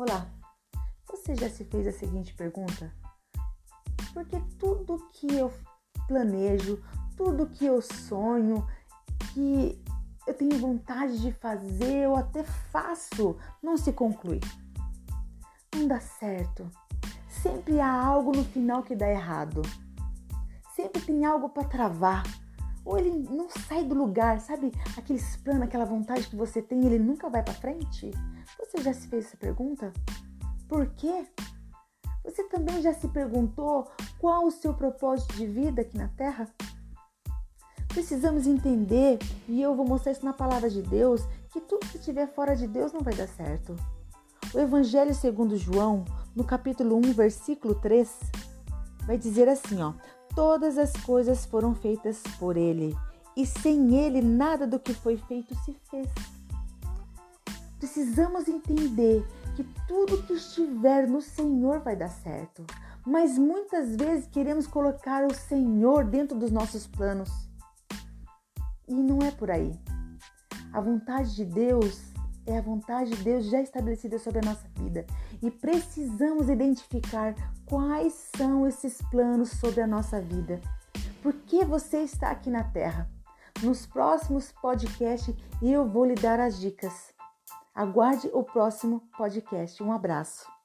Olá, você já se fez a seguinte pergunta? Porque tudo que eu planejo, tudo que eu sonho, que eu tenho vontade de fazer ou até faço, não se conclui. Não dá certo. Sempre há algo no final que dá errado. Sempre tem algo para travar. Ou ele não sai do lugar, sabe? Aqueles planos, aquela vontade que você tem, ele nunca vai para frente. Você já se fez essa pergunta? Por quê? Você também já se perguntou qual o seu propósito de vida aqui na Terra? Precisamos entender, e eu vou mostrar isso na palavra de Deus, que tudo que estiver fora de Deus não vai dar certo. O Evangelho segundo João, no capítulo 1, versículo 3, vai dizer assim, ó: Todas as coisas foram feitas por ele, e sem ele nada do que foi feito se fez. Precisamos entender que tudo que estiver no Senhor vai dar certo, mas muitas vezes queremos colocar o Senhor dentro dos nossos planos. E não é por aí. A vontade de Deus é a vontade de Deus já estabelecida sobre a nossa vida e precisamos identificar quais são esses planos sobre a nossa vida. Por que você está aqui na Terra? Nos próximos podcasts eu vou lhe dar as dicas. Aguarde o próximo podcast. Um abraço.